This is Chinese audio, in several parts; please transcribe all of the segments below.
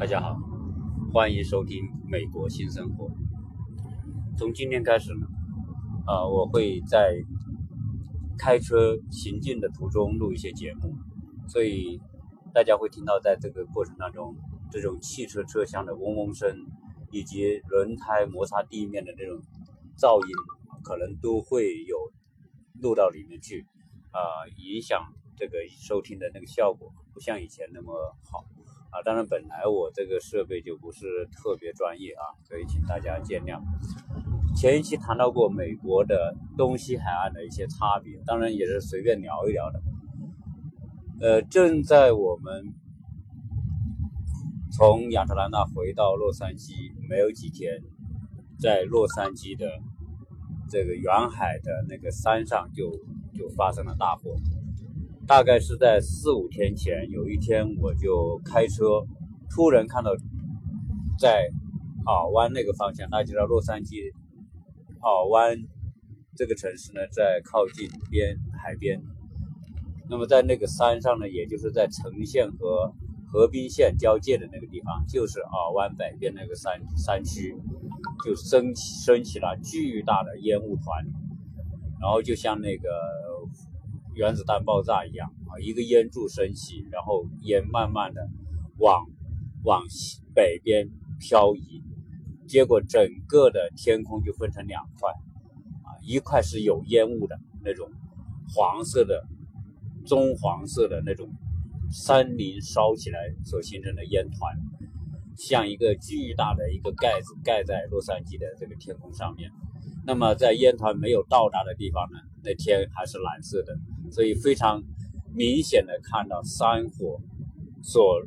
大家好，欢迎收听《美国新生活》。从今天开始呢，啊，我会在开车行进的途中录一些节目，所以大家会听到在这个过程当中，这种汽车车厢的嗡嗡声，以及轮胎摩擦地面的那种噪音，可能都会有录到里面去，啊，影响这个收听的那个效果，不像以前那么好。啊，当然，本来我这个设备就不是特别专业啊，所以请大家见谅。前一期谈到过美国的东西海岸的一些差别，当然也是随便聊一聊的。呃，正在我们从亚特兰大回到洛杉矶没有几天，在洛杉矶的这个远海的那个山上就就发生了大火。大概是在四五天前，有一天我就开车，突然看到在尔湾那个方向，大家知道洛杉矶尔湾这个城市呢，在靠近边海边。那么在那个山上呢，也就是在城县和河滨县交界的那个地方，就是尔湾北边那个山山区，就升起升起了巨大的烟雾团，然后就像那个。原子弹爆炸一样啊，一个烟柱升起，然后烟慢慢的往往西北边漂移，结果整个的天空就分成两块啊，一块是有烟雾的那种黄色的棕黄色的那种山林烧起来所形成的烟团，像一个巨大的一个盖子盖在洛杉矶的这个天空上面。那么在烟团没有到达的地方呢，那天还是蓝色的。所以非常明显的看到山火所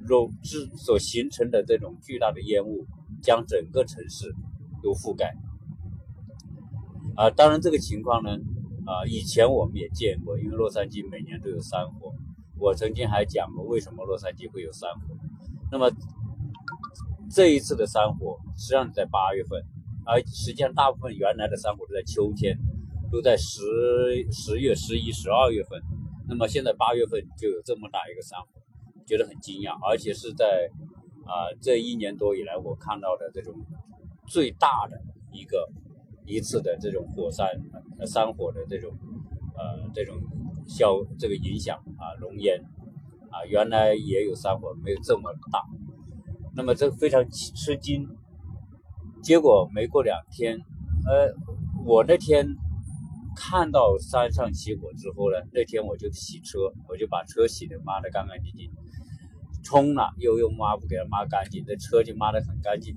融之所形成的这种巨大的烟雾，将整个城市都覆盖。啊，当然这个情况呢，啊，以前我们也见过，因为洛杉矶每年都有山火。我曾经还讲过为什么洛杉矶会有山火。那么这一次的山火实际上在八月份，而实际上大部分原来的山火都在秋天。都在十十月、十一、十二月份，那么现在八月份就有这么大一个山火，觉得很惊讶，而且是在啊这一年多以来我看到的这种最大的一个一次的这种火山山火的这种呃这种消这个影响啊熔烟啊原来也有山火没有这么大，那么这非常吃惊，结果没过两天，呃我那天。看到山上起火之后呢，那天我就洗车，我就把车洗的抹得干干净净，冲了又用抹布给它抹干净，这车就抹得很干净。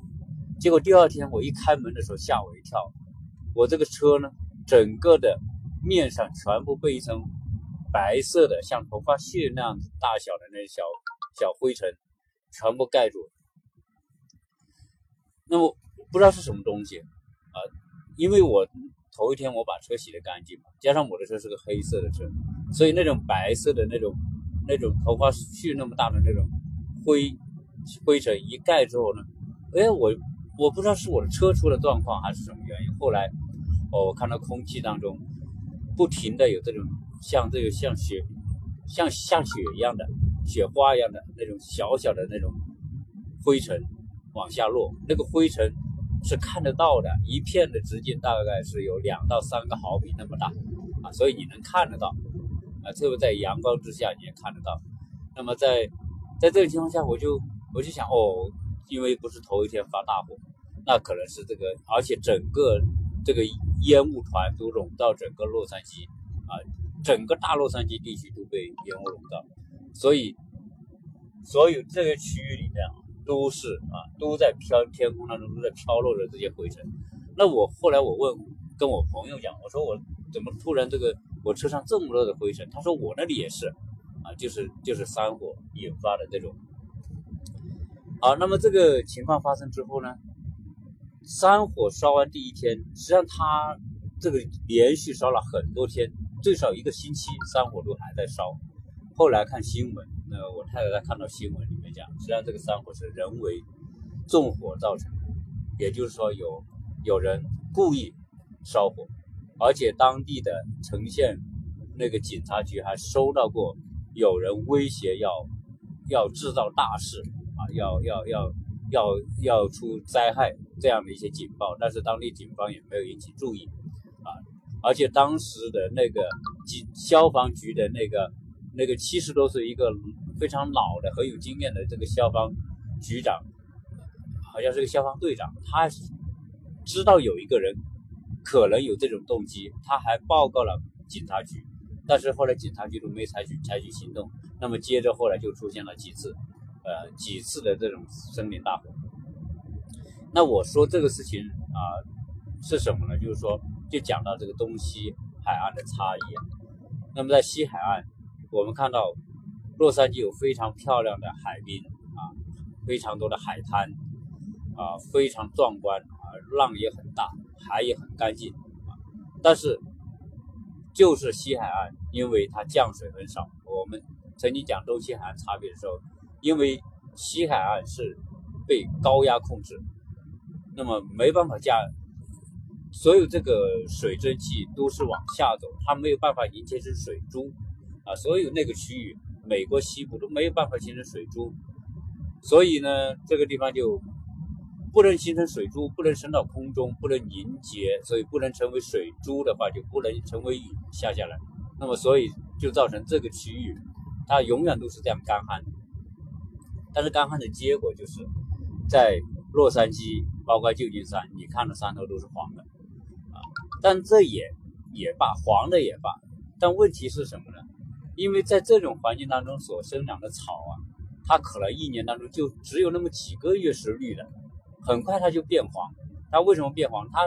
结果第二天我一开门的时候吓我一跳，我这个车呢，整个的面上全部被一层白色的像头发屑那样子大小的那小小灰尘全部盖住。那么不知道是什么东西啊，因为我。头一天我把车洗得干净嘛，加上我的车是个黑色的车，所以那种白色的那种那种头发絮那么大的那种灰灰尘一盖之后呢，哎，我我不知道是我的车出了状况还是什么原因。后来，我看到空气当中不停的有这种像这个像雪像像雪一样的雪花一样的那种小小的那种灰尘往下落，那个灰尘。是看得到的，一片的直径大概是有两到三个毫米那么大啊，所以你能看得到啊，特别在阳光之下你也看得到。那么在在这个情况下，我就我就想哦，因为不是头一天发大火，那可能是这个，而且整个这个烟雾团都笼罩整个洛杉矶啊，整个大洛杉矶地区都被烟雾笼罩，所以所有这个区域里面啊。都是啊，都在飘天空当中都在飘落着这些灰尘。那我后来我问跟我朋友讲，我说我怎么突然这个我车上这么多的灰尘？他说我那里也是啊，就是就是山火引发的这种。好，那么这个情况发生之后呢，山火烧完第一天，实际上它这个连续烧了很多天，最少一个星期，山火都还在烧。后来看新闻。呃，我太太看到新闻里实际上这个山火是人为纵火造成的，也就是说有有人故意烧火，而且当地的城县那个警察局还收到过有人威胁要要制造大事啊，要要要要要出灾害这样的一些警报，但是当地警方也没有引起注意啊，而且当时的那个警消防局的那个那个七十多岁一个非常老的很有经验的这个消防局长，好像是个消防队长，他知道有一个人可能有这种动机，他还报告了警察局。但是后来警察局都没采取采取行动，那么接着后来就出现了几次，呃几次的这种森林大火。那我说这个事情啊是什么呢？就是说就讲到这个东西海岸的差异。那么在西海岸，我们看到洛杉矶有非常漂亮的海滨啊，非常多的海滩啊，非常壮观啊，浪也很大，海也很干净啊，但是。就是西海岸，因为它降水很少。我们曾经讲东西海岸差别的时候，因为西海岸是被高压控制，那么没办法降，所有这个水蒸气都是往下走，它没有办法凝结成水珠啊。所有那个区域，美国西部都没有办法形成水珠，所以呢，这个地方就。不能形成水珠，不能升到空中，不能凝结，所以不能成为水珠的话，就不能成为雨下下来。那么，所以就造成这个区域，它永远都是这样干旱。但是干旱的结果就是，在洛杉矶，包括旧金山，你看的山头都是黄的啊。但这也也罢，黄的也罢。但问题是什么呢？因为在这种环境当中所生长的草啊，它可能一年当中就只有那么几个月是绿的。很快它就变黄，它为什么变黄？它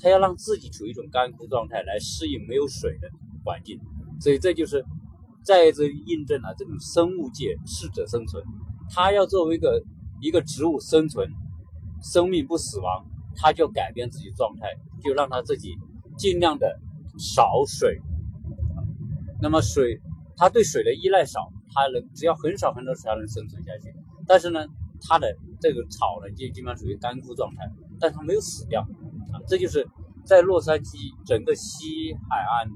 它要让自己处于一种干枯状态来适应没有水的环境，所以这就是再一次印证了这种生物界适者生存。它要作为一个一个植物生存，生命不死亡，它就改变自己状态，就让它自己尽量的少水。那么水，它对水的依赖少，它能只要很少很少水才能生存下去。但是呢？它的这个草呢，就基本上属于干枯状态，但它没有死掉啊。这就是在洛杉矶整个西海岸，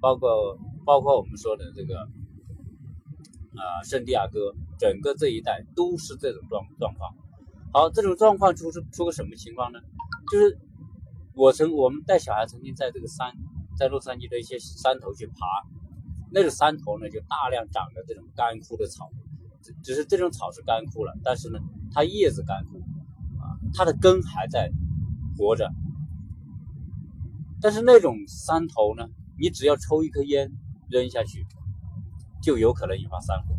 包括包括我们说的这个啊圣地亚哥，整个这一带都是这种状状况。好，这种状况出是出个什么情况呢？就是我曾我们带小孩曾经在这个山，在洛杉矶的一些山头去爬，那个山头呢就大量长着这种干枯的草。只只是这种草是干枯了，但是呢，它叶子干枯，啊，它的根还在活着。但是那种山头呢，你只要抽一颗烟扔下去，就有可能引发山火。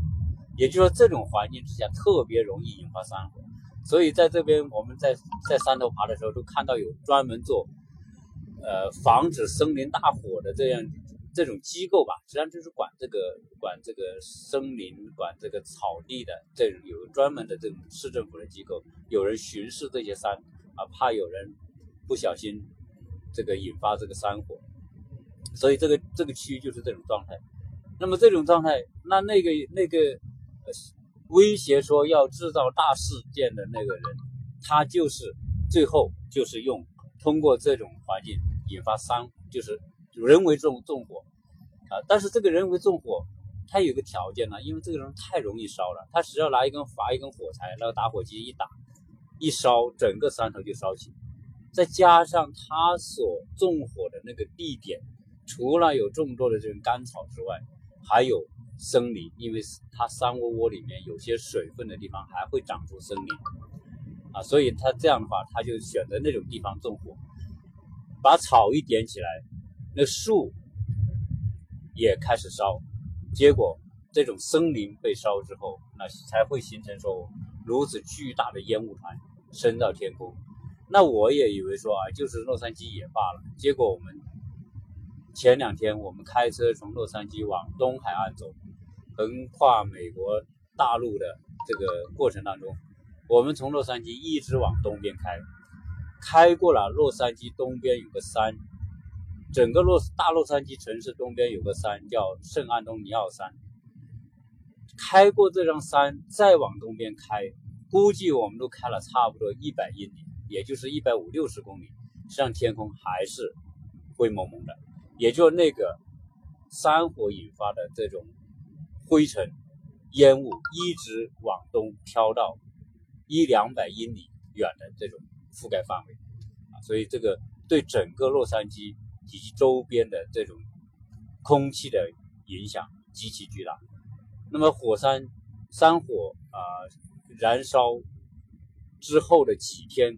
也就是说，这种环境之下特别容易引发山火。所以在这边，我们在在山头爬的时候，都看到有专门做，呃，防止森林大火的这样。这种机构吧，实际上就是管这个管这个森林、管这个草地的，这种有专门的这种市政府的机构，有人巡视这些山啊，怕有人不小心这个引发这个山火，所以这个这个区域就是这种状态。那么这种状态，那那个那个威胁说要制造大事件的那个人，他就是最后就是用通过这种环境引发山，就是。人为纵纵火啊，但是这个人为纵火，他有个条件呢，因为这个人太容易烧了，他只要拿一根划一根火柴，那个打火机一打，一烧，整个山头就烧起。再加上他所纵火的那个地点，除了有众多的这种干草之外，还有森林，因为它山窝窝里面有些水分的地方还会长出森林啊，所以他这样的话，他就选择那种地方纵火，把草一点起来。那树也开始烧，结果这种森林被烧之后，那才会形成说如此巨大的烟雾团升到天空。那我也以为说啊，就是洛杉矶也罢了。结果我们前两天我们开车从洛杉矶往东海岸走，横跨美国大陆的这个过程当中，我们从洛杉矶一直往东边开，开过了洛杉矶东边有个山。整个洛大洛杉矶城市东边有个山叫圣安东尼奥山，开过这张山再往东边开，估计我们都开了差不多一百英里，也就是一百五六十公里，实际上天空还是灰蒙蒙的，也就那个山火引发的这种灰尘，烟雾一直往东飘到一两百英里远的这种覆盖范围。啊，所以这个对整个洛杉矶以及周边的这种空气的影响极其巨大。那么火山山火啊燃烧之后的几天，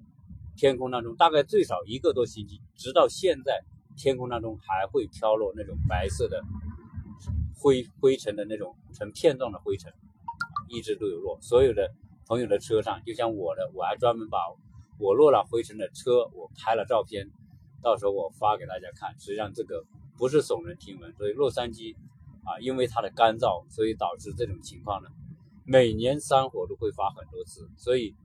天空当中大概最少一个多星期，直到现在，天空当中还会飘落那种白色的。灰灰尘的那种成片状的灰尘，一直都有落。所有的朋友的车上，就像我的，我还专门把我落了灰尘的车，我拍了照片，到时候我发给大家看。实际上这个不是耸人听闻，所以洛杉矶啊，因为它的干燥，所以导致这种情况呢，每年山火都会发很多次。所以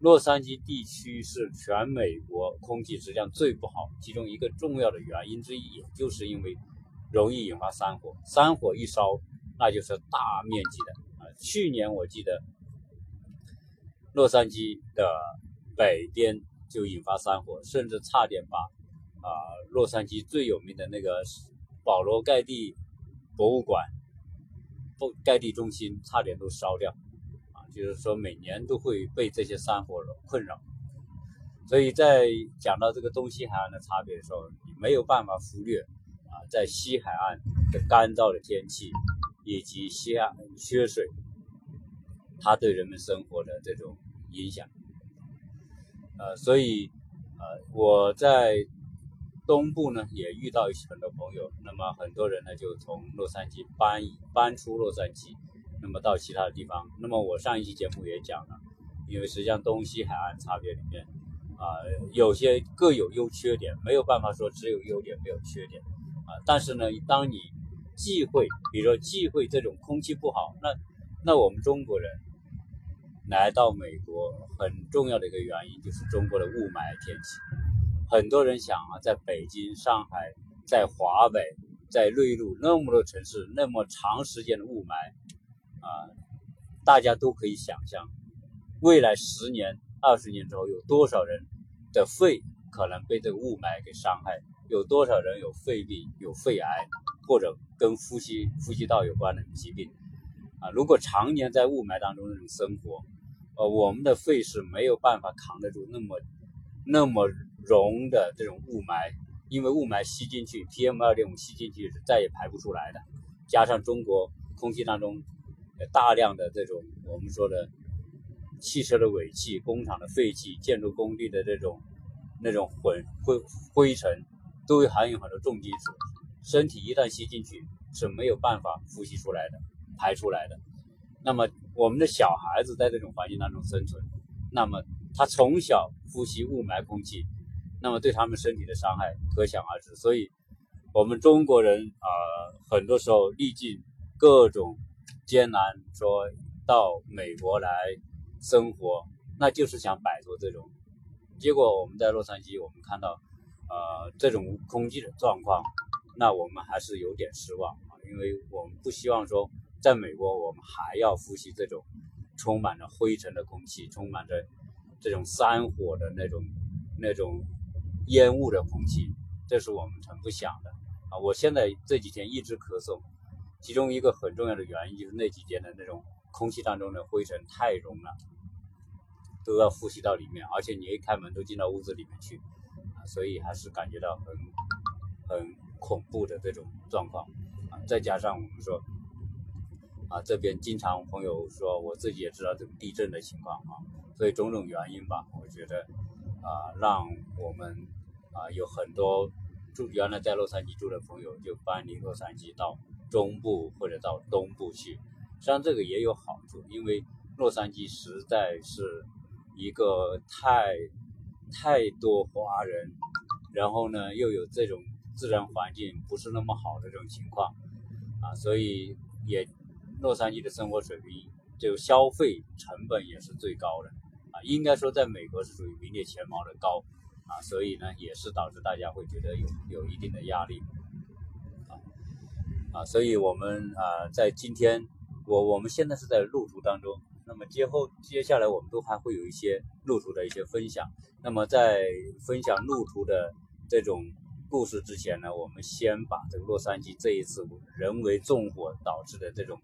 洛杉矶地区是全美国空气质量最不好，其中一个重要的原因之一，也就是因为。容易引发山火，山火一烧，那就是大面积的啊。去年我记得，洛杉矶的北边就引发山火，甚至差点把啊洛杉矶最有名的那个保罗盖蒂博物馆、不盖蒂中心差点都烧掉啊。就是说，每年都会被这些山火困扰。所以在讲到这个东西海岸的差别的时候，你没有办法忽略啊。在西海岸的干燥的天气，以及西岸缺水，它对人们生活的这种影响，呃，所以呃，我在东部呢也遇到一些很多朋友，那么很多人呢就从洛杉矶搬搬出洛杉矶，那么到其他的地方。那么我上一期节目也讲了，因为实际上东西海岸差别里面啊，有些各有优缺点，没有办法说只有优点没有缺点。啊，但是呢，当你忌讳，比如说忌讳这种空气不好，那那我们中国人来到美国很重要的一个原因就是中国的雾霾天气。很多人想啊，在北京、上海、在华北、在内陆那么多城市，那么长时间的雾霾啊，大家都可以想象，未来十年、二十年之后，有多少人的肺可能被这个雾霾给伤害。有多少人有肺病、有肺癌，或者跟呼吸呼吸道有关的疾病啊？如果常年在雾霾当中那种生活，呃，我们的肺是没有办法扛得住那么那么溶的这种雾霾，因为雾霾吸进去，PM 二点五吸进去是再也排不出来的。加上中国空气当中大量的这种我们说的汽车的尾气、工厂的废气、建筑工地的这种那种混灰灰尘。都会含有很多重金属，身体一旦吸进去是没有办法呼吸出来的、排出来的。那么我们的小孩子在这种环境当中生存，那么他从小呼吸雾霾空气，那么对他们身体的伤害可想而知。所以，我们中国人啊，很多时候历尽各种艰难，说到美国来生活，那就是想摆脱这种。结果我们在洛杉矶，我们看到。呃，这种空气的状况，那我们还是有点失望啊，因为我们不希望说，在美国我们还要呼吸这种充满了灰尘的空气，充满着这种山火的那种那种烟雾的空气，这是我们很不想的啊。我现在这几天一直咳嗽，其中一个很重要的原因就是那几天的那种空气当中的灰尘太浓了，都要呼吸到里面，而且你一开门都进到屋子里面去。所以还是感觉到很很恐怖的这种状况啊，再加上我们说啊，这边经常朋友说，我自己也知道这个地震的情况啊，所以种种原因吧，我觉得啊，让我们啊有很多住原来在洛杉矶住的朋友就搬离洛杉矶到中部或者到东部去，实际上这个也有好处，因为洛杉矶实在是一个太。太多华人，然后呢，又有这种自然环境不是那么好的这种情况，啊，所以也洛杉矶的生活水平就消费成本也是最高的，啊，应该说在美国是属于名列前茅的高，啊，所以呢，也是导致大家会觉得有有一定的压力，啊，啊，所以我们啊，在今天我我们现在是在路途当中。那么接后接下来我们都还会有一些路途的一些分享。那么在分享路途的这种故事之前呢，我们先把这个洛杉矶这一次人为纵火导致的这种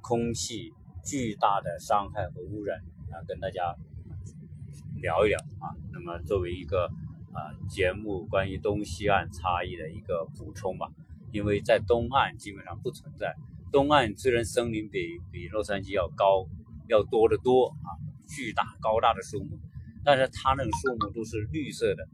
空气巨大的伤害和污染啊，跟大家聊一聊啊。那么作为一个啊节目关于东西岸差异的一个补充吧，因为在东岸基本上不存在。东岸虽然森林比比洛杉矶要高要多得多啊，巨大高大的树木，但是它那个树木都是绿色的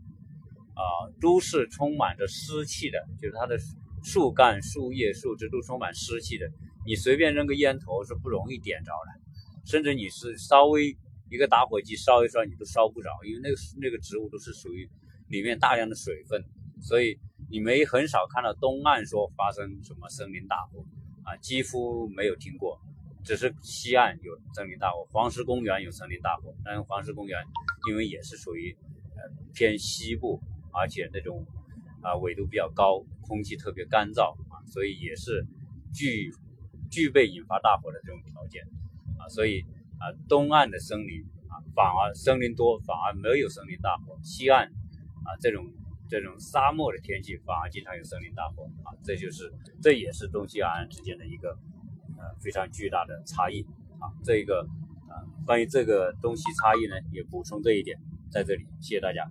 啊，都是充满着湿气的，就是它的树干、树叶、树枝都充满湿气的。你随便扔个烟头是不容易点着的，甚至你是稍微一个打火机烧一烧你都烧不着，因为那个那个植物都是属于里面大量的水分，所以你没很少看到东岸说发生什么森林大火啊，几乎没有听过，只是西岸有森林大火，黄石公园有森林大火，但是黄石公园因为也是属于呃偏西部，而且那种啊纬度比较高，空气特别干燥啊，所以也是具。具备引发大火的这种条件啊，所以啊，东岸的森林啊，反而森林多，反而没有森林大火；西岸啊，这种这种沙漠的天气，反而经常有森林大火啊。这就是这也是东西岸之间的一个呃非常巨大的差异啊。这一个啊，关于这个东西差异呢，也补充这一点在这里，谢谢大家。